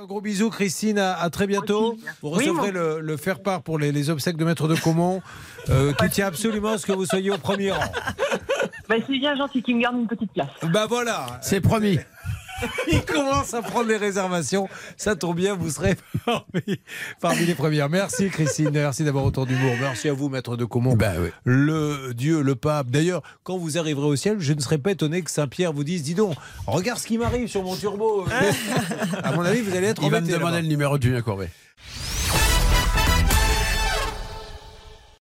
Un gros bisou, Christine. À, à très bientôt. Vous Oui, recevrez le, le faire-part pour les, les obsèques de Maître de Comont, euh, qui tient absolument à ce que vous soyez au premier rang. Bah, c'est bien gentil qui me garde une petite place. Bah voilà. C'est promis. Il commence à prendre les réservations. Ça tombe bien, vous serez parmi, parmi les premières. Merci Christine, merci d'avoir autant d'humour. Merci à vous, maître de Comont. Ben oui. Le Dieu, le pape. D'ailleurs, quand vous arriverez au ciel, je ne serais pas étonné que Saint-Pierre vous dise Dis donc, regarde ce qui m'arrive sur mon turbo. à mon avis, vous allez être Il va me demander le numéro de Julien Courbet.